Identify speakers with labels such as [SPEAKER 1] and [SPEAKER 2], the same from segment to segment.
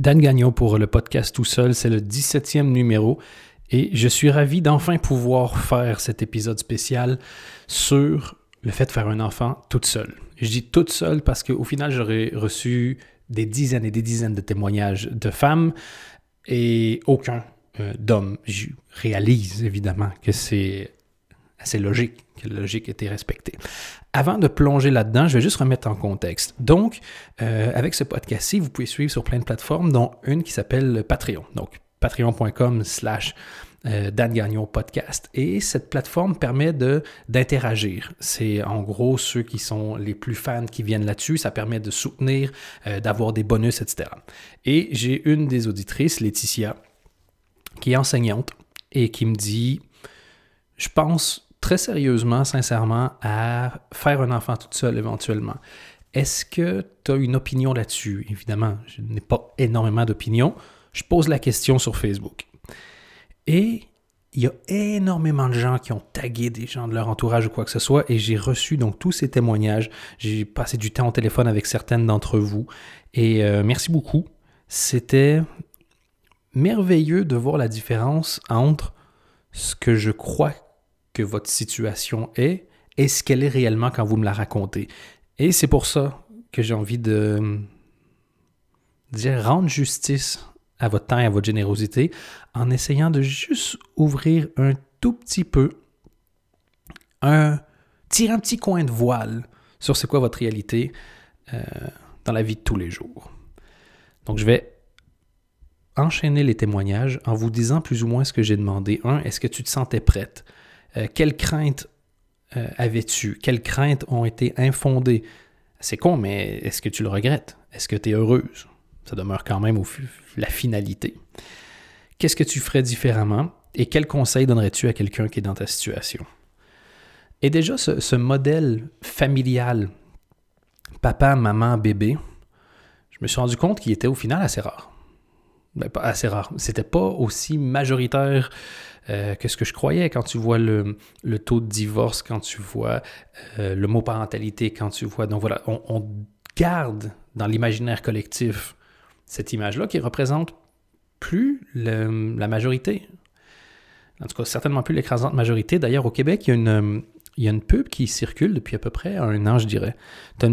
[SPEAKER 1] Dan Gagnon pour le podcast Tout seul, c'est le 17e numéro et je suis ravi d'enfin pouvoir faire cet épisode spécial sur le fait de faire un enfant toute seule. Je dis toute seule parce qu'au final, j'aurais reçu des dizaines et des dizaines de témoignages de femmes et aucun euh, d'hommes. Je réalise évidemment que c'est assez logique, que la logique était respectée. Avant de plonger là-dedans, je vais juste remettre en contexte. Donc, euh, avec ce podcast-ci, vous pouvez suivre sur plein de plateformes, dont une qui s'appelle Patreon. Donc, patreon.com slash euh, Dan Gagnon Podcast. Et cette plateforme permet de, d'interagir. C'est en gros ceux qui sont les plus fans qui viennent là-dessus. Ça permet de soutenir, euh, d'avoir des bonus, etc. Et j'ai une des auditrices, Laetitia, qui est enseignante et qui me dit, je pense très sérieusement, sincèrement, à faire un enfant toute seule éventuellement. Est-ce que tu as une opinion là-dessus? Évidemment, je n'ai pas énormément d'opinions. Je pose la question sur Facebook. Et il y a énormément de gens qui ont tagué des gens de leur entourage ou quoi que ce soit, et j'ai reçu donc tous ces témoignages. J'ai passé du temps au téléphone avec certaines d'entre vous, et euh, merci beaucoup. C'était merveilleux de voir la différence entre ce que je crois que votre situation est et ce qu'elle est réellement quand vous me la racontez. Et c'est pour ça que j'ai envie de dire rendre justice à votre temps et à votre générosité en essayant de juste ouvrir un tout petit peu, un, tirer un petit coin de voile sur c'est quoi votre réalité euh, dans la vie de tous les jours. Donc je vais enchaîner les témoignages en vous disant plus ou moins ce que j'ai demandé. Un, est-ce que tu te sentais prête? Euh, quelles craintes euh, avais-tu? Quelles craintes ont été infondées? C'est con, mais est-ce que tu le regrettes? Est-ce que tu es heureuse? Ça demeure quand même la finalité. Qu'est-ce que tu ferais différemment? Et quel conseil donnerais-tu à quelqu'un qui est dans ta situation? Et déjà, ce, modèle familial, papa, maman, bébé, je me suis rendu compte qu'il était au final assez rare. Ben, pas assez rare. C'était pas aussi majoritaire euh, que ce que je croyais quand tu vois le, taux de divorce, quand tu vois euh, le mot parentalité, quand tu vois. Donc voilà, on, garde dans l'imaginaire collectif cette image-là qui représente plus la majorité. En tout cas, certainement plus l'écrasante majorité. D'ailleurs, au Québec, il y, a une, une pub qui circule depuis à peu près un an, je dirais. Tu as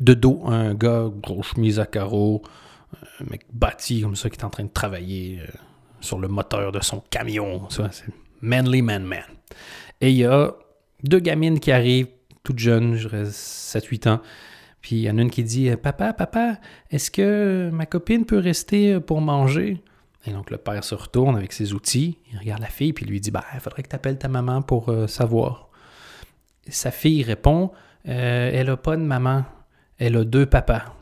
[SPEAKER 1] de dos un gars, gros chemise à carreaux, un mec bâti comme ça qui est en train de travailler. Euh, sur le moteur de son camion. C'est Manly Man Man. Et il y a deux gamines qui arrivent, toutes jeunes, je dirais 7-8 ans. Puis il y en a une qui dit Papa, papa, est-ce que ma copine peut rester pour manger Et donc le père se retourne avec ses outils, il regarde la fille, puis lui dit Bah, il faudrait que tu appelles ta maman pour euh, savoir. sa fille répond euh, Elle n'a pas de maman, elle a deux papas.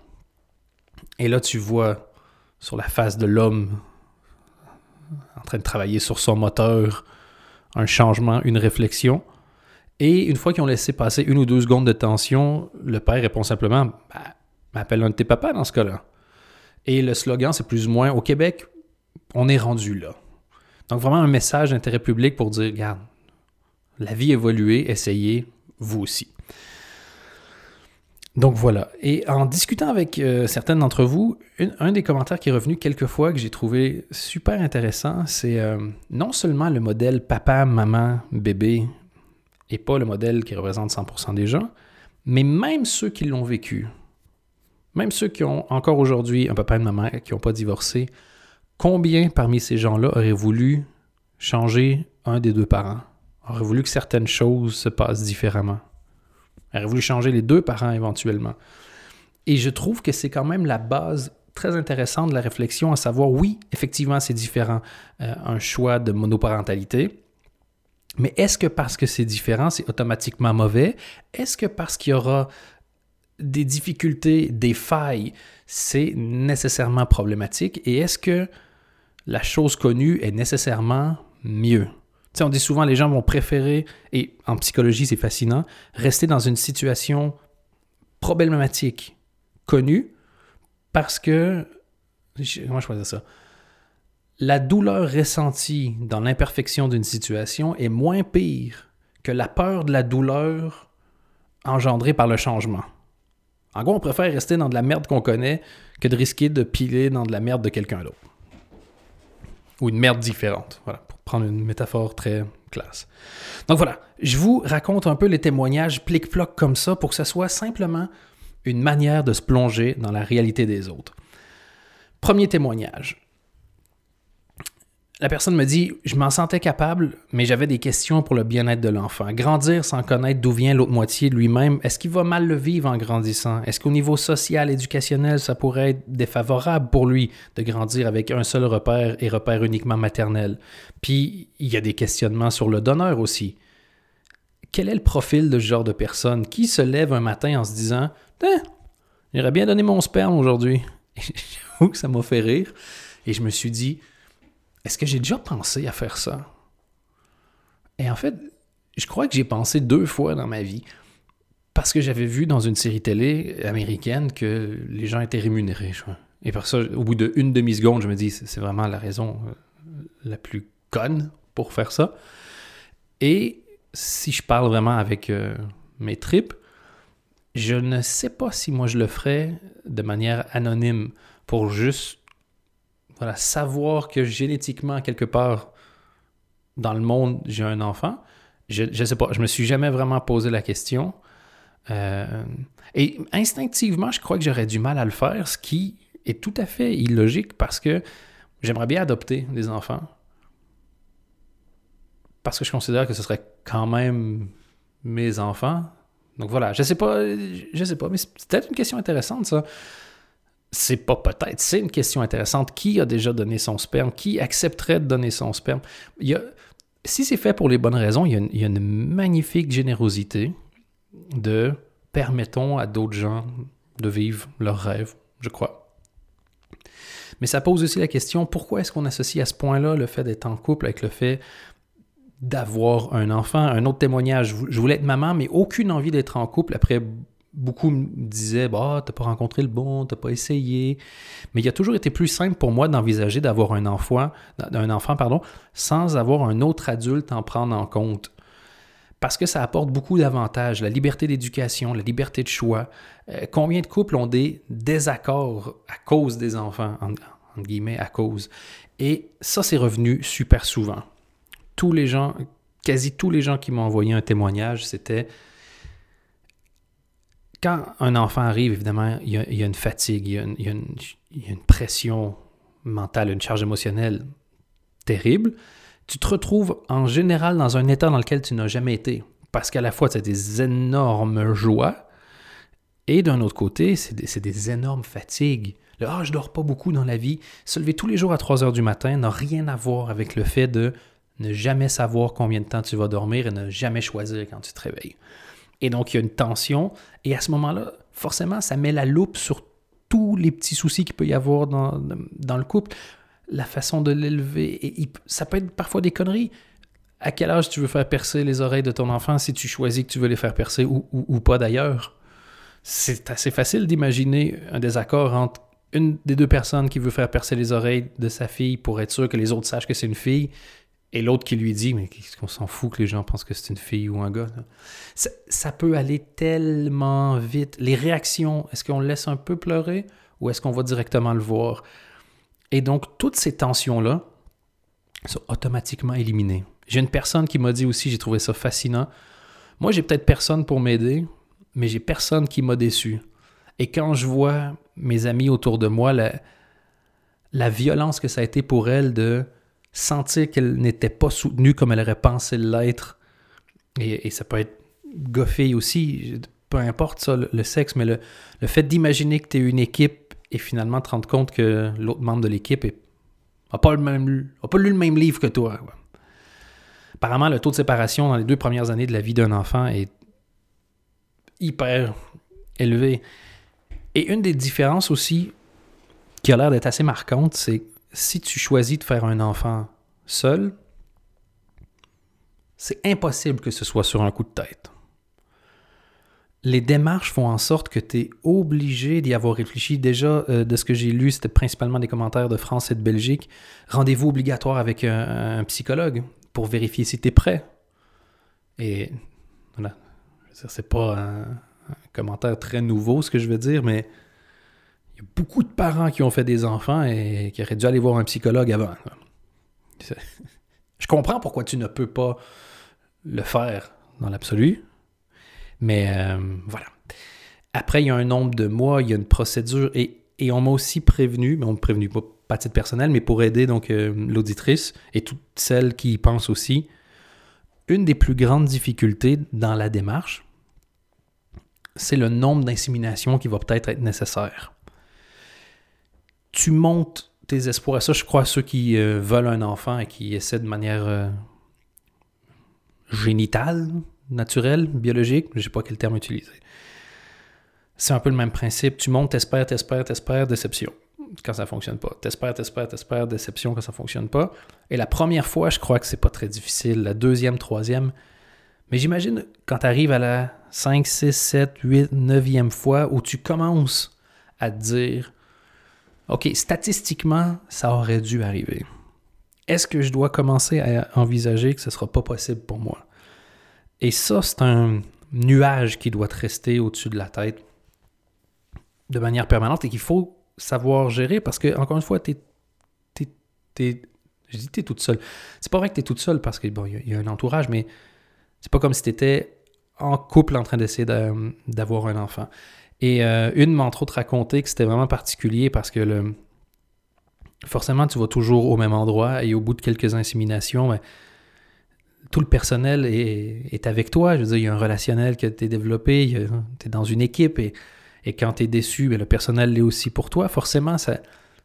[SPEAKER 1] Et là, tu vois sur la face de l'homme en train de travailler sur son moteur, un changement, une réflexion. Et une fois qu'ils ont laissé passer une ou deux secondes de tension, le père répond simplement bah, Appelle un de tes papas dans ce cas-là. Et le slogan, c'est plus ou moins Au Québec, on est rendu là. Donc, vraiment un message d'intérêt public pour dire Regarde, la vie évoluée, essayez, vous aussi. Donc voilà. Et en discutant avec euh, certaines d'entre vous, un des commentaires qui est revenu quelques fois que j'ai trouvé super intéressant, c'est euh, non seulement le modèle papa, maman, bébé, et pas le modèle qui représente 100% des gens, mais même ceux qui l'ont vécu, même ceux qui ont encore aujourd'hui un papa et une maman qui n'ont pas divorcé, combien parmi ces gens-là auraient voulu changer un des deux parents, auraient voulu que certaines choses se passent différemment? Elle aurait voulu changer les deux parents éventuellement? Et je trouve que c'est quand même la base très intéressante de la réflexion, à savoir, oui, effectivement, c'est différent, euh, un choix de monoparentalité, mais est-ce que parce que c'est différent, c'est automatiquement mauvais? Est-ce que parce qu'il y aura des difficultés, des failles, c'est nécessairement problématique? Et est-ce que la chose connue est nécessairement mieux? On dit souvent les gens vont préférer, et en psychologie c'est fascinant, rester dans une situation problématique, connue, parce que, comment je dire ça, la douleur ressentie dans l'imperfection d'une situation est moins pire que la peur de la douleur engendrée par le changement. En gros, on préfère rester dans de la merde qu'on connaît que de risquer de piler dans de la merde de quelqu'un d'autre. Ou une merde différente, voilà, prendre une métaphore très classe. Donc voilà, je vous raconte un peu les témoignages plic-ploc comme ça pour que ce soit simplement une manière de se plonger dans la réalité des autres. Premier témoignage. La personne me dit Je m'en sentais capable, mais j'avais des questions pour le bien-être de l'enfant. Grandir sans connaître d'où vient l'autre moitié de lui-même, est-ce qu'il va mal le vivre en grandissant? Est-ce qu'au niveau social, éducationnel, ça pourrait être défavorable pour lui de grandir avec un seul repère et repère uniquement maternel? Puis, il y a des questionnements sur le donneur aussi. Quel est le profil de ce genre de personne qui se lève un matin en se disant hein, J'aurais bien donné mon sperme aujourd'hui? J'avoue que ça m'a fait rire. Et je me suis dit est-ce que j'ai déjà pensé à faire ça? Et en fait, je crois que j'ai pensé deux fois dans ma vie parce que j'avais vu dans une série télé américaine que les gens étaient rémunérés. Et par ça, au bout d'une demi-seconde, je me dis, c'est vraiment la raison euh, la plus conne pour faire ça. Et si je parle vraiment avec euh, mes tripes, je ne sais pas si moi je le ferais de manière anonyme pour juste voilà, savoir que génétiquement, quelque part dans le monde, j'ai un enfant, je ne sais pas, je me suis jamais vraiment posé la question. Euh, et instinctivement, je crois que j'aurais du mal à le faire, ce qui est tout à fait illogique parce que j'aimerais bien adopter des enfants. Parce que je considère que ce serait quand même mes enfants. Donc voilà, je sais pas, je sais pas, mais c'est peut-être une question intéressante ça c'est pas peut-être, c'est une question intéressante. Qui a déjà donné son sperme? Qui accepterait de donner son sperme? Si c'est fait pour les bonnes raisons, il y, a une, magnifique générosité de permettons à d'autres gens de vivre leurs rêves, je crois. Mais ça pose aussi la question, pourquoi est-ce qu'on associe à ce point-là le fait d'être en couple avec le fait d'avoir un enfant? Un autre témoignage, je voulais être maman, mais aucune envie d'être en couple après beaucoup me disaient bah t'as pas rencontré le bon, t'as pas essayé. Mais il a toujours été plus simple pour moi d'envisager d'avoir un enfant, un enfant sans avoir un autre adulte en prendre en compte. Parce que ça apporte beaucoup d'avantages, la liberté d'éducation, la liberté de choix. Euh, combien de couples ont des désaccords à cause des enfants, en, guillemets, à cause? Et ça, c'est revenu super souvent. Tous les gens, quasi tous les gens qui m'ont envoyé un témoignage, c'était quand un enfant arrive, évidemment, il y a, une fatigue, il y a une, pression mentale, une charge émotionnelle terrible. Tu te retrouves en général dans un état dans lequel tu n'as jamais été. Parce qu'à la fois, tu as des énormes joies et d'un autre côté, c'est des, énormes fatigues. Le Ah, je dors pas beaucoup dans la vie. Se lever tous les jours à 3 heures du matin n'a rien à voir avec le fait de ne jamais savoir combien de temps tu vas dormir et ne jamais choisir quand tu te réveilles. Et donc, il y a une tension. Et à ce moment-là, forcément, ça met la loupe sur tous les petits soucis qu'il peut y avoir dans, le couple. La façon de l'élever. Et ça peut être parfois des conneries. À quel âge tu veux faire percer les oreilles de ton enfant si tu choisis que tu veux les faire percer ou, ou pas d'ailleurs? C'est assez facile d'imaginer un désaccord entre une des deux personnes qui veut faire percer les oreilles de sa fille pour être sûr que les autres sachent que c'est une fille et l'autre qui lui dit, mais qu'est-ce qu'on s'en fout que les gens pensent que c'est une fille ou un gars. Ça, peut aller tellement vite. Les réactions, est-ce qu'on le laisse un peu pleurer ou est-ce qu'on va directement le voir? Et donc, toutes ces tensions-là sont automatiquement éliminées. J'ai une personne qui m'a dit aussi, j'ai trouvé ça fascinant. Moi, j'ai peut-être personne pour m'aider, mais j'ai personne qui m'a déçu. Et quand je vois mes amis autour de moi, la, la violence que ça a été pour elles de sentir qu'elle n'était pas soutenue comme elle aurait pensé l'être. Et, ça peut être goffé aussi, peu importe ça, le, sexe, mais le, fait d'imaginer que tu es une équipe et finalement te rendre compte que l'autre membre de l'équipe n'a pas, pas lu le même livre que toi. Apparemment, le taux de séparation dans les deux premières années de la vie d'un enfant est hyper élevé. Et une des différences aussi qui a l'air d'être assez marquante, c'est si tu choisis de faire un enfant seul, c'est impossible que ce soit sur un coup de tête. Les démarches font en sorte que tu es obligé d'y avoir réfléchi. Déjà, euh, de ce que j'ai lu, c'était principalement des commentaires de France et de Belgique. Rendez-vous obligatoire avec un, psychologue pour vérifier si tu es prêt. Et voilà, c'est pas un commentaire très nouveau, ce que je veux dire, mais beaucoup de parents qui ont fait des enfants et qui auraient dû aller voir un psychologue avant. Je comprends pourquoi tu ne peux pas le faire dans l'absolu, mais euh, voilà. Après, il y a un nombre de mois, il y a une procédure et, on m'a aussi prévenu, mais on m'a prévenu pas, pas à titre personnel, mais pour aider donc euh, l'auditrice et toutes celles qui y pensent aussi, une des plus grandes difficultés dans la démarche, c'est le nombre d'inséminations qui va peut-être être nécessaire. Tu montes tes espoirs, ça je crois ceux qui euh, veulent un enfant et qui essaient de manière euh, génitale, naturelle, biologique, je ne sais pas quel terme utiliser. C'est un peu le même principe. Tu montes, t'espères, t'espères, t'espères, déception quand ça fonctionne pas. T'espères, t'espères, t'espères, déception quand ça fonctionne pas. Et la première fois, je crois que c'est pas très difficile. La deuxième, troisième. Mais j'imagine quand tu arrives à la 5, 6, 7, 8, 9e fois où tu commences à te dire OK, statistiquement, ça aurait dû arriver. Est-ce que je dois commencer à envisager que ce ne sera pas possible pour moi? Et ça, c'est un nuage qui doit te rester au-dessus de la tête de manière permanente et qu'il faut savoir gérer parce que, encore une fois, tu es, je dis t'es toute seule. C'est pas vrai que tu es toute seule parce qu'il bon, y, y, a un entourage, mais c'est pas comme si tu étais en couple en train d'essayer d'avoir un enfant. Et euh, une m'a entre autres raconté que c'était vraiment particulier parce que forcément, tu vas toujours au même endroit et au bout de quelques inséminations, ben, tout le personnel est, avec toi. Je veux dire, il y a un relationnel que tu es développé, tu es dans une équipe et et quand tu es déçu, ben, le personnel l'est aussi pour toi. Forcément, ça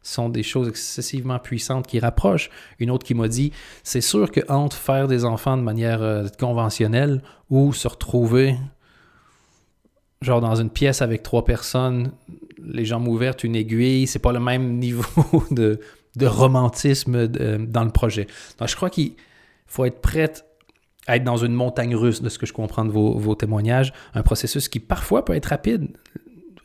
[SPEAKER 1] sont des choses excessivement puissantes qui rapprochent. Une autre qui m'a dit, c'est sûr que entre faire des enfants de manière euh, conventionnelle ou se retrouver genre dans une pièce avec trois personnes, les jambes ouvertes, une aiguille, c'est pas le même niveau de, romantisme dans le projet. Donc je crois qu'il faut être prêt à être dans une montagne russe de ce que je comprends de vos, vos témoignages, un processus qui parfois peut être rapide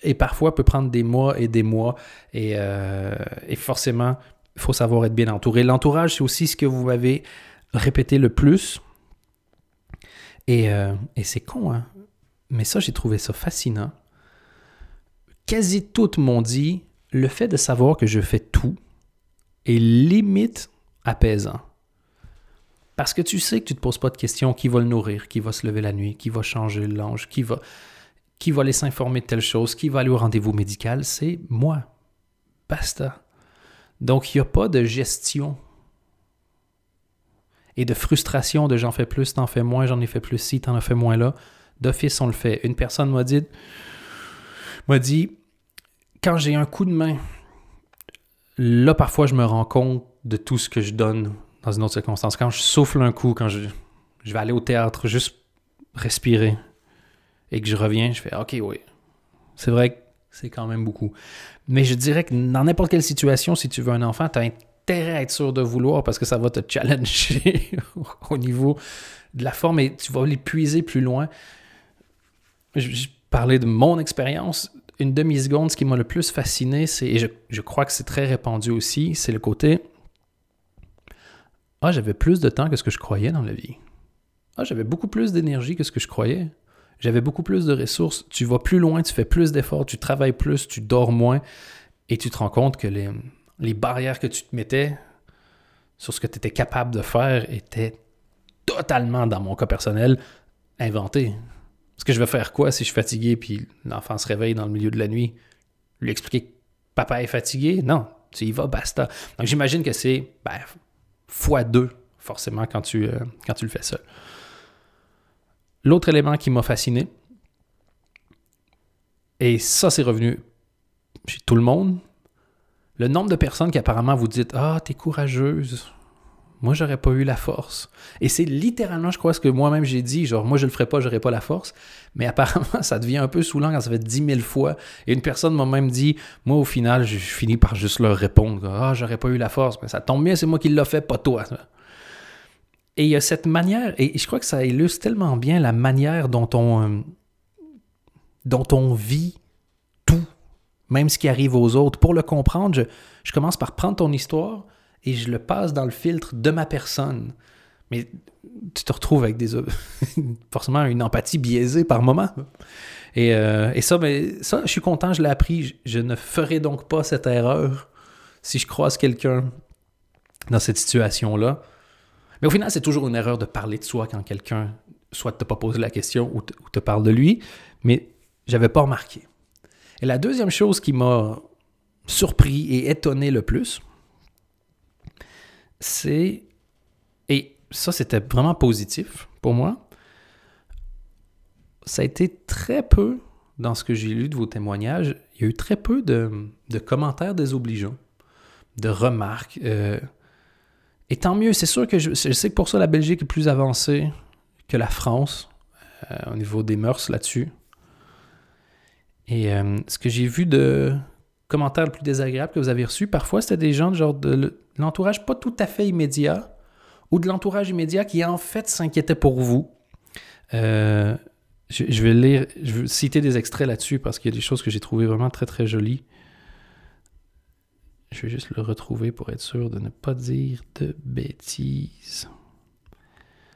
[SPEAKER 1] et parfois peut prendre des mois et des mois. Et, euh, forcément, il faut savoir être bien entouré. L'entourage, c'est aussi ce que vous m'avez répété le plus. Et, euh, et c'est con, hein? Mais ça, j'ai trouvé ça fascinant. Quasi toutes m'ont dit le fait de savoir que je fais tout est limite apaisant. Parce que tu sais que tu ne te poses pas de questions qui va le nourrir, qui va se lever la nuit, qui va changer le linge, qui va qui va aller s'informer de telle chose, qui va aller au rendez-vous médical, c'est moi. Basta. Donc, il n'y a pas de gestion et de frustration de j'en fais plus, t'en fais moins, j'en ai fait plus si, t'en as fait moins là. D'office, on le fait. Une personne m'a dit, m'a dit, quand j'ai un coup de main, là, parfois, je me rends compte de tout ce que je donne dans une autre circonstance. Quand je souffle un coup, quand je, je vais aller au théâtre, juste respirer, et que je reviens, je fais OK, oui. C'est vrai que c'est quand même beaucoup. Mais je dirais que dans n'importe quelle situation, si tu veux un enfant, tu as intérêt à être sûr de vouloir parce que ça va te challenger au niveau de la forme et tu vas l'épuiser plus loin. Je, parlais de mon expérience. Une demi-seconde, ce qui m'a le plus fasciné, c'est, et je, crois que c'est très répandu aussi, c'est le côté Ah, j'avais plus de temps que ce que je croyais dans la vie. Ah, j'avais beaucoup plus d'énergie que ce que je croyais. J'avais beaucoup plus de ressources. Tu vas plus loin, tu fais plus d'efforts, tu travailles plus, tu dors moins et tu te rends compte que les, les barrières que tu te mettais sur ce que tu étais capable de faire étaient totalement, dans mon cas personnel, inventées. Est-ce que je vais faire quoi si je suis fatigué puis l'enfant se réveille dans le milieu de la nuit? Lui expliquer que papa est fatigué? Non, tu y vas, basta. Donc j'imagine que c'est ben, fois deux, forcément, quand tu, euh, quand tu le fais seul. L'autre élément qui m'a fasciné, et ça c'est revenu chez tout le monde, le nombre de personnes qui apparemment vous dites Ah, t'es courageuse. Moi, j'aurais pas eu la force. Et c'est littéralement, je crois, ce que moi-même j'ai dit. Genre, moi, je le ferais pas, j'aurais pas la force. Mais apparemment, ça devient un peu saoulant quand ça fait 10 000 fois. Et une personne m'a même dit Moi, au final, je finis par juste leur répondre Ah, j'aurais pas eu la force. Mais ça tombe bien, c'est moi qui l'ai fait, pas toi. Et il y a cette manière, et je crois que ça illustre tellement bien la manière dont on, euh, dont on vit tout, même ce qui arrive aux autres. Pour le comprendre, je, commence par prendre ton histoire et je le passe dans le filtre de ma personne. Mais tu te retrouves avec des forcément une empathie biaisée par moment. Et, euh, ça, mais ça, je suis content, je l'ai appris. Je, ne ferai donc pas cette erreur si je croise quelqu'un dans cette situation-là. Mais au final, c'est toujours une erreur de parler de soi quand quelqu'un soit te pas posé la question ou te, ou te parle de lui. Mais j'avais pas remarqué. Et la deuxième chose qui m'a surpris et étonné le plus, c'est, et ça c'était vraiment positif pour moi, ça a été très peu, dans ce que j'ai lu de vos témoignages, il y a eu très peu de, commentaires désobligeants, de remarques. Euh, et tant mieux, c'est sûr que je, sais que pour ça la Belgique est plus avancée que la France euh, au niveau des mœurs là-dessus. Et euh, ce que j'ai vu de commentaires le plus désagréables que vous avez reçus, parfois, c'était des gens de genre de l'entourage pas tout à fait immédiat ou de l'entourage immédiat qui en fait s'inquiétait pour vous. Euh, je, vais lire, je vais citer des extraits là-dessus parce qu'il y a des choses que j'ai trouvées vraiment très très jolies. Je vais juste le retrouver pour être sûr de ne pas dire de bêtises.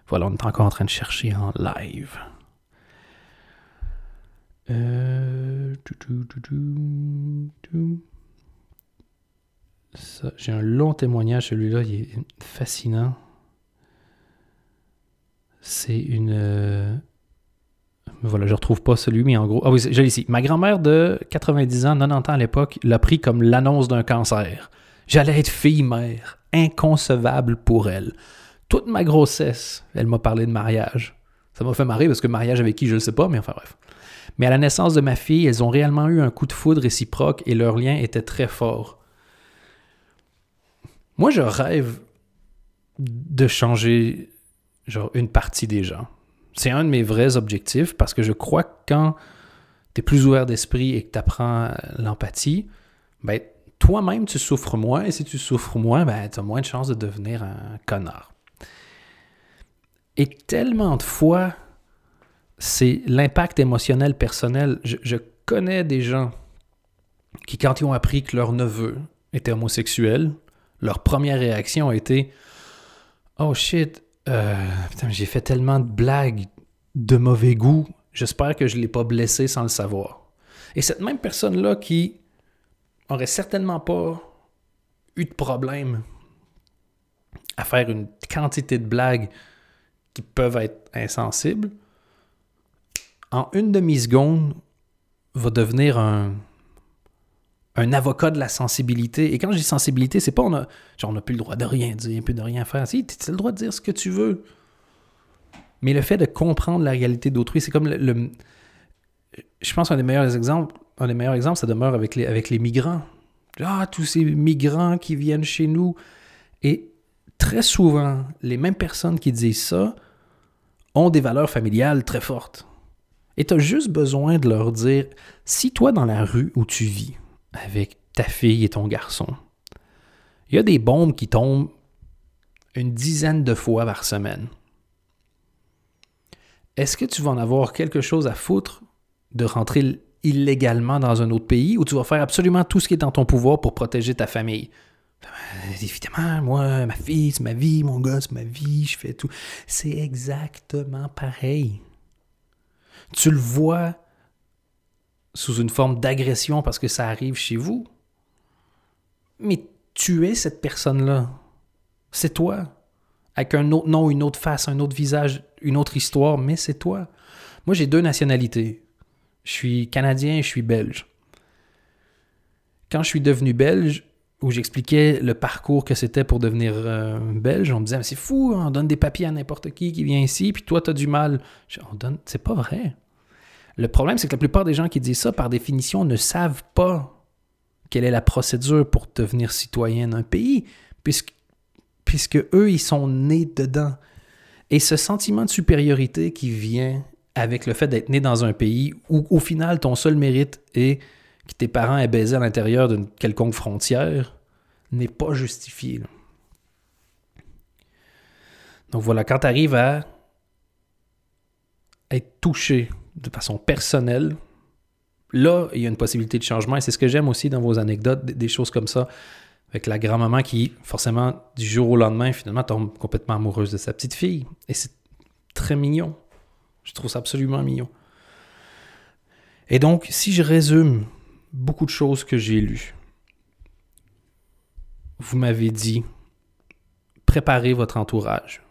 [SPEAKER 1] Voilà, on est encore en train de chercher en live. Euh, j'ai un long témoignage, celui-là, il est fascinant. C'est une. Euh, voilà, je retrouve pas celui, mais en gros. Ah oui, j'ai ici. Ma grand-mère de 90 ans, 90 ans à l'époque, l'a pris comme l'annonce d'un cancer. J'allais être fille-mère. Inconcevable pour elle. Toute ma grossesse, elle m'a parlé de mariage. Ça m'a fait marrer parce que mariage avec qui, je ne sais pas, mais enfin bref. Mais à la naissance de ma fille, elles ont réellement eu un coup de foudre réciproque et leur lien était très fort. Moi, je rêve de changer genre une partie des gens. C'est un de mes vrais objectifs parce que je crois que quand tu es plus ouvert d'esprit et que tu apprends l'empathie, ben, toi-même, tu souffres moins et si tu souffres moins, ben, tu as moins de chances de devenir un connard. Et tellement de fois, c'est l'impact émotionnel personnel. Je, connais des gens qui, quand ils ont appris que leur neveu était homosexuel, leur première réaction a été Oh shit, euh, j'ai fait tellement de blagues de mauvais goût, j'espère que je ne l'ai pas blessé sans le savoir. Et cette même personne-là qui aurait certainement pas eu de problème à faire une quantité de blagues qui peuvent être insensibles, en une demi-seconde, va devenir un, un avocat de la sensibilité. Et quand je dis sensibilité, c'est pas on a, genre on n'a plus le droit de rien dire, plus de rien faire. Si, tu as le droit de dire ce que tu veux. Mais le fait de comprendre la réalité d'autrui, c'est comme le, Je pense qu'un des meilleurs exemples, un des meilleurs exemples, ça demeure avec les, avec les migrants. Ah, tous ces migrants qui viennent chez nous. Et très souvent, les mêmes personnes qui disent ça ont des valeurs familiales très fortes. Et tu as juste besoin de leur dire, si toi dans la rue où tu vis, avec ta fille et ton garçon, il y a des bombes qui tombent une dizaine de fois par semaine. Est-ce que tu vas en avoir quelque chose à foutre de rentrer illégalement dans un autre pays ou tu vas faire absolument tout ce qui est dans ton pouvoir pour protéger ta famille? Ben, évidemment, moi, ma fille, c'est ma vie, mon gars, c'est ma vie, je fais tout. C'est exactement pareil tu le vois sous une forme d'agression parce que ça arrive chez vous. Mais tu es cette personne-là. C'est toi. Avec un autre nom, une autre face, un autre visage, une autre histoire, mais c'est toi. Moi, j'ai deux nationalités. Je suis canadien et je suis belge. Quand je suis devenu belge, où j'expliquais le parcours que c'était pour devenir euh, belge, on me disait, c'est fou, on donne des papiers à n'importe qui qui vient ici, puis toi, tu as du mal. on donne... C'est pas vrai. Le problème, c'est que la plupart des gens qui disent ça, par définition, ne savent pas quelle est la procédure pour devenir citoyen d'un pays, puisque, eux, ils sont nés dedans. Et ce sentiment de supériorité qui vient avec le fait d'être né dans un pays où, au final, ton seul mérite est que tes parents aient baisé à l'intérieur d'une quelconque frontière n'est pas justifié. Donc voilà, quand tu arrives à être touché de façon personnelle, là, il y a une possibilité de changement. Et c'est ce que j'aime aussi dans vos anecdotes, des choses comme ça. avec la grand-maman qui, forcément, du jour au lendemain, finalement, tombe complètement amoureuse de sa petite fille. Et c'est très mignon. Je trouve ça absolument mignon. Et donc, si je résume beaucoup de choses que j'ai lues, vous m'avez dit, préparez votre entourage.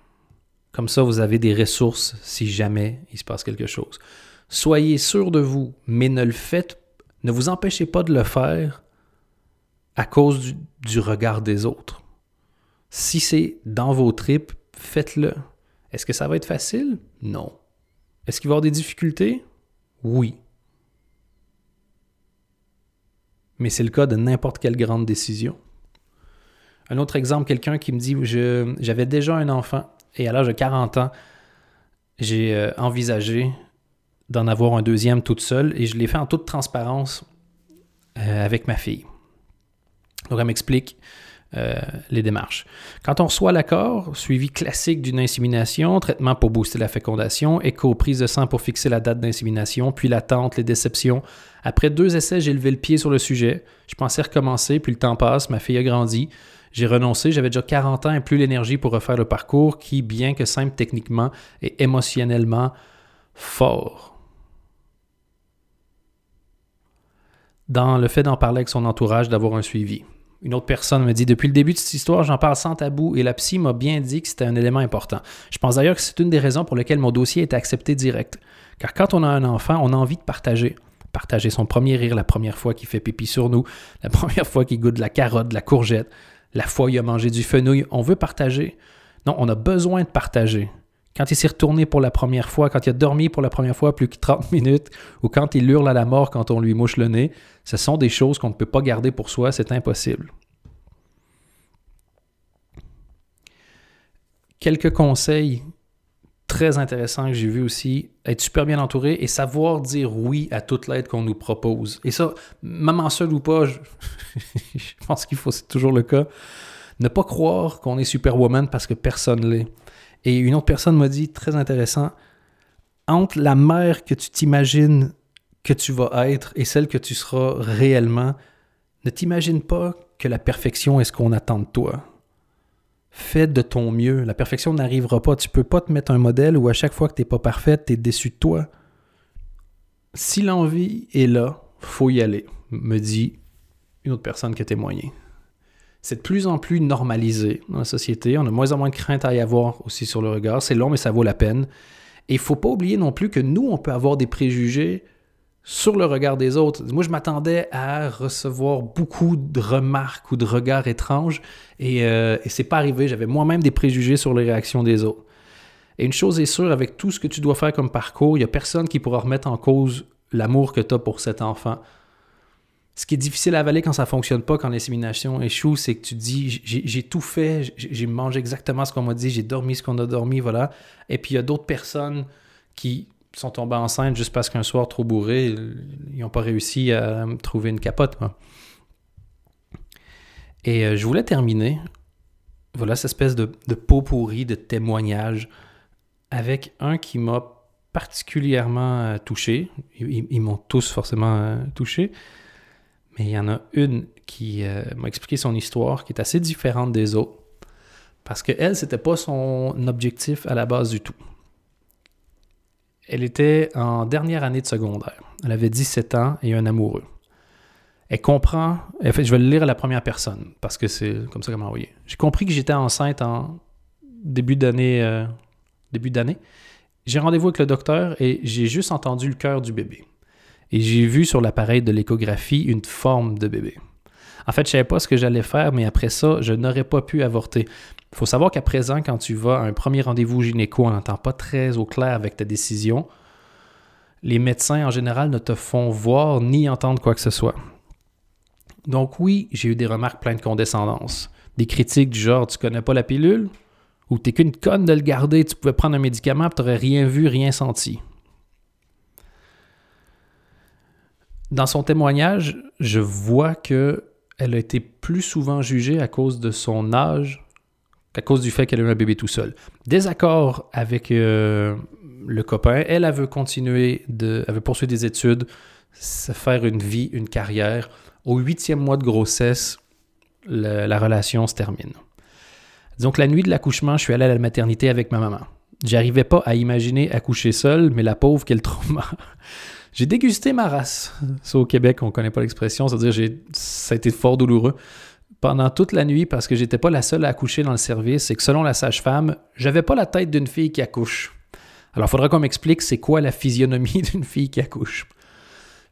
[SPEAKER 1] Comme ça, vous avez des ressources si jamais il se passe quelque chose. Soyez sûr de vous, mais ne le faites, ne vous empêchez pas de le faire à cause du, regard des autres. Si c'est dans vos tripes, faites-le. Est-ce que ça va être facile? Non. Est-ce qu'il va y avoir des difficultés? Oui. Mais c'est le cas de n'importe quelle grande décision. Un autre exemple, quelqu'un qui me dit j'avais déjà un enfant et à l'âge de 40 ans, j'ai euh, envisagé d'en avoir un deuxième toute seule et je l'ai fait en toute transparence euh, avec ma fille. Donc, elle m'explique euh, les démarches. Quand on reçoit l'accord, suivi classique d'une insémination, traitement pour booster la fécondation, écho, prise de sang pour fixer la date d'insémination, puis l'attente, les déceptions. Après deux essais, j'ai levé le pied sur le sujet. Je pensais recommencer, puis le temps passe, ma fille a grandi. J'ai renoncé, j'avais déjà 40 ans et plus l'énergie pour refaire le parcours qui, bien que simple techniquement, est émotionnellement fort. Dans le fait d'en parler avec son entourage, d'avoir un suivi. Une autre personne me dit Depuis le début de cette histoire, j'en parle sans tabou et la psy m'a bien dit que c'était un élément important. Je pense d'ailleurs que c'est une des raisons pour lesquelles mon dossier est accepté direct. Car quand on a un enfant, on a envie de partager. Partager son premier rire la première fois qu'il fait pipi sur nous, la première fois qu'il goûte de la carotte, de la courgette, la fois il a mangé du fenouil. On veut partager. Non, on a besoin de partager. Quand il s'est retourné pour la première fois, quand il a dormi pour la première fois plus que 30 minutes, ou quand il hurle à la mort quand on lui mouche le nez, ce sont des choses qu'on ne peut pas garder pour soi, c'est impossible. Quelques conseils très intéressants que j'ai vus aussi, être super bien entouré et savoir dire oui à toute l'aide qu'on nous propose. Et ça, maman seule ou pas, je, pense qu'il faut, c'est toujours le cas. Ne pas croire qu'on est superwoman parce que personne l'est. Et une autre personne m'a dit, très intéressant, entre la mère que tu t'imagines que tu vas être et celle que tu seras réellement, ne t'imagine pas que la perfection est ce qu'on attend de toi. Fais de ton mieux. La perfection n'arrivera pas. Tu peux pas te mettre un modèle où à chaque fois que tu n'es pas parfaite, tu es déçu de toi. Si l'envie est là, faut y aller, me dit une autre personne qui a témoigné c'est de plus en plus normalisé dans la société. On a moins en moins de crainte à y avoir aussi sur le regard. C'est long, mais ça vaut la peine. Et il faut pas oublier non plus que nous, on peut avoir des préjugés sur le regard des autres. Moi, je m'attendais à recevoir beaucoup de remarques ou de regards étranges et, euh, et c'est pas arrivé. J'avais moi-même des préjugés sur les réactions des autres. Et une chose est sûre, avec tout ce que tu dois faire comme parcours, il n'y a personne qui pourra remettre en cause l'amour que tu as pour cet enfant ce qui est difficile à avaler quand ça fonctionne pas, quand l'insémination échoue, c'est que tu dis j'ai tout fait, j'ai mangé exactement ce qu'on m'a dit, j'ai dormi ce qu'on a dormi, voilà. Et puis il y a d'autres personnes qui sont tombées enceintes juste parce qu'un soir trop bourré, ils n'ont pas réussi à trouver une capote. Et euh, je voulais terminer, voilà, cette espèce de, de pot pourri de témoignages avec un qui m'a particulièrement euh, touché. Ils, m'ont tous forcément euh, touché. Mais il y en a une qui euh, m'a expliqué son histoire qui est assez différente des autres. Parce que elle, c'était pas son objectif à la base du tout. Elle était en dernière année de secondaire. Elle avait 17 ans et un amoureux. Elle comprend. En fait, je vais le lire à la première personne parce que c'est comme ça qu'elle m'a envoyé. J'ai compris que j'étais enceinte en début d'année. Euh, début d'année. J'ai rendez-vous avec le docteur et j'ai juste entendu le cœur du bébé et j'ai vu sur l'appareil de l'échographie une forme de bébé. En fait, je ne savais pas ce que j'allais faire, mais après ça, je n'aurais pas pu avorter. Il faut savoir qu'à présent, quand tu vas à un premier rendez-vous gynéco, on n'entend pas très au clair avec ta décision. Les médecins, en général, ne te font voir ni entendre quoi que ce soit. Donc oui, j'ai eu des remarques pleines de condescendance. Des critiques du genre « tu connais pas la pilule ?» ou « t'es qu'une conne de le garder, tu pouvais prendre un médicament et t'aurais rien vu, rien senti. » Dans son témoignage, je vois que elle a été plus souvent jugée à cause de son âge qu'à cause du fait qu'elle a eu un bébé tout seul. Désaccord avec euh, le copain, elle, elle veut continuer, de, elle veut poursuivre des études, se faire une vie, une carrière. Au huitième mois de grossesse, la relation se termine. Donc la nuit de l'accouchement, je suis allé à la maternité avec ma maman. J'arrivais pas à imaginer accoucher seule, mais la pauvre, quel trauma. J'ai dégusté ma race. Ça, au Québec, on connaît pas l'expression, c'est-à-dire ça a été fort douloureux pendant toute la nuit parce que j'étais pas la seule à accoucher dans le service et que selon la sage-femme, j'avais pas la tête d'une fille qui accouche. Alors, il faudra qu'on m'explique c'est quoi la physionomie d'une fille qui accouche.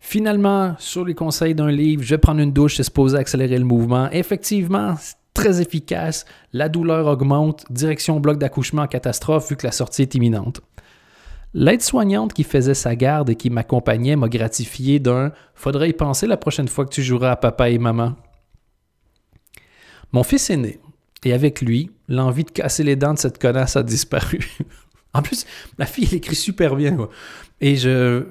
[SPEAKER 1] Finalement, sur les conseils d'un livre, je vais prendre une douche, c'est supposé accélérer le mouvement. Effectivement, c'est très efficace. La douleur augmente. Direction bloc d'accouchement en catastrophe vu que la sortie est imminente. L'aide-soignante qui faisait sa garde et qui m'accompagnait m'a gratifié d'un Faudrait y penser la prochaine fois que tu joueras à papa et maman. Mon fils est né, et avec lui, l'envie de casser les dents de cette connasse a disparu. en plus, la fille écrit super bien. Et je,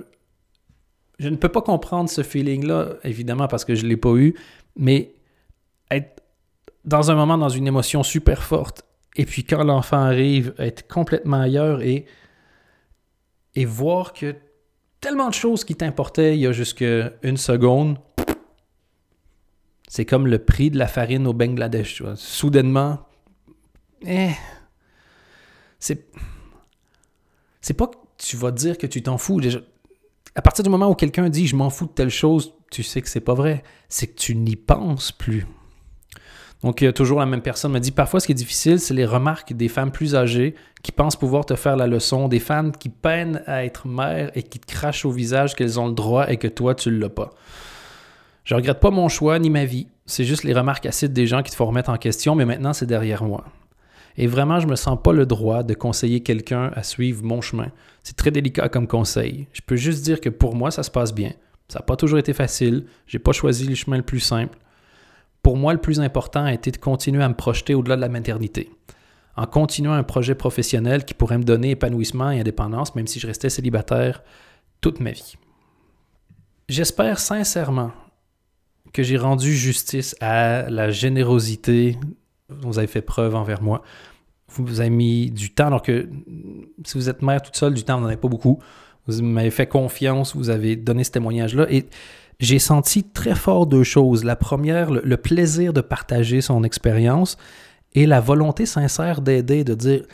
[SPEAKER 1] je ne peux pas comprendre ce feeling-là, évidemment, parce que je ne l'ai pas eu, mais être dans un moment, dans une émotion super forte, et puis quand l'enfant arrive, être complètement ailleurs et, et voir que tellement de choses qui t'importaient il y a jusque une seconde, c'est comme le prix de la farine au Bangladesh. Soudainement, eh, c'est, c'est pas que tu vas dire que tu t'en fous. À partir du moment où quelqu'un dit je m'en fous de telle chose, tu sais que c'est pas vrai. C'est que tu n'y penses plus. Donc, toujours la même personne me dit parfois ce qui est difficile, c'est les remarques des femmes plus âgées qui pensent pouvoir te faire la leçon, des femmes qui peinent à être mères et qui te crachent au visage qu'elles ont le droit et que toi, tu l'as pas. Je regrette pas mon choix ni ma vie. C'est juste les remarques acides des gens qui te font remettre en question, mais maintenant, c'est derrière moi. Et vraiment, je me sens pas le droit de conseiller quelqu'un à suivre mon chemin. C'est très délicat comme conseil. Je peux juste dire que pour moi, ça se passe bien. Ça n'a pas toujours été facile. J'ai pas choisi le chemin le plus simple. Pour moi, le plus important a été de continuer à me projeter au-delà de la maternité. En continuant un projet professionnel qui pourrait me donner épanouissement et indépendance, même si je restais célibataire toute ma vie. J'espère sincèrement que j'ai rendu justice à la générosité dont vous avez fait preuve envers moi. Vous avez mis du temps, alors que si vous êtes mère toute seule, du temps, vous n'en avez pas beaucoup. Vous m'avez fait confiance, vous avez donné ce témoignage-là. Et j'ai senti très fort deux choses. La première, le, plaisir de partager son expérience et la volonté sincère d'aider, de dire,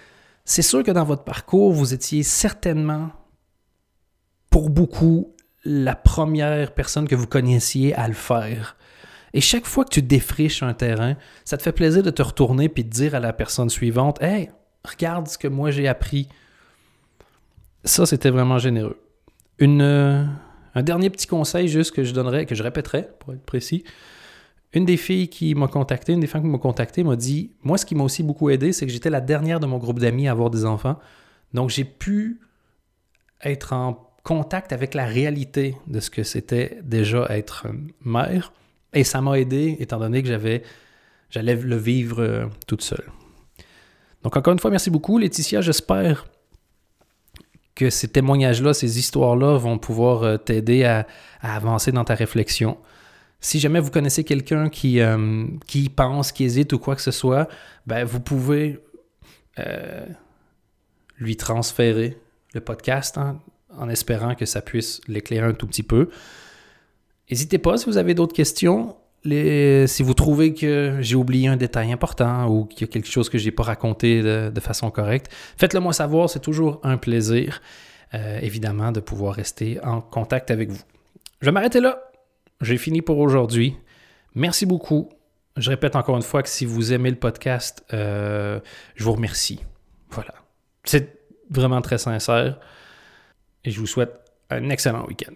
[SPEAKER 1] c'est sûr que dans votre parcours, vous étiez certainement, pour beaucoup, la première personne que vous connaissiez à le faire. Et chaque fois que tu défriches un terrain, ça te fait plaisir de te retourner puis de dire à la personne suivante Hey, regarde ce que moi j'ai appris. Ça, c'était vraiment généreux. Euh, un dernier petit conseil, juste que je donnerais, que je répéterais, pour être précis. Une des filles qui m'a contacté, une des femmes qui m'a contacté, m'a dit Moi, ce qui m'a aussi beaucoup aidé, c'est que j'étais la dernière de mon groupe d'amis à avoir des enfants. Donc, j'ai pu être en contact avec la réalité de ce que c'était déjà être mère. Et ça m'a aidé, étant donné que j'avais, j'allais le vivre euh, toute seule. Donc, encore une fois, merci beaucoup, Laetitia. J'espère que ces témoignages-là, ces histoires-là vont pouvoir euh, t'aider à, avancer dans ta réflexion. Si jamais vous connaissez quelqu'un qui, euh, qui pense, qui hésite ou quoi que ce soit, ben, vous pouvez euh, lui transférer le podcast hein, en espérant que ça puisse l'éclairer un tout petit peu. N'hésitez pas si vous avez d'autres questions. Si vous trouvez que j'ai oublié un détail important ou qu'il y a quelque chose que je n'ai pas raconté de, façon correcte, faites-le moi savoir. C'est toujours un plaisir, euh, évidemment, de pouvoir rester en contact avec vous. Je vais m'arrêter là. J'ai fini pour aujourd'hui. Merci beaucoup. Je répète encore une fois que si vous aimez le podcast, euh, je vous remercie. Voilà. C'est vraiment très sincère. Et je vous souhaite un excellent week-end.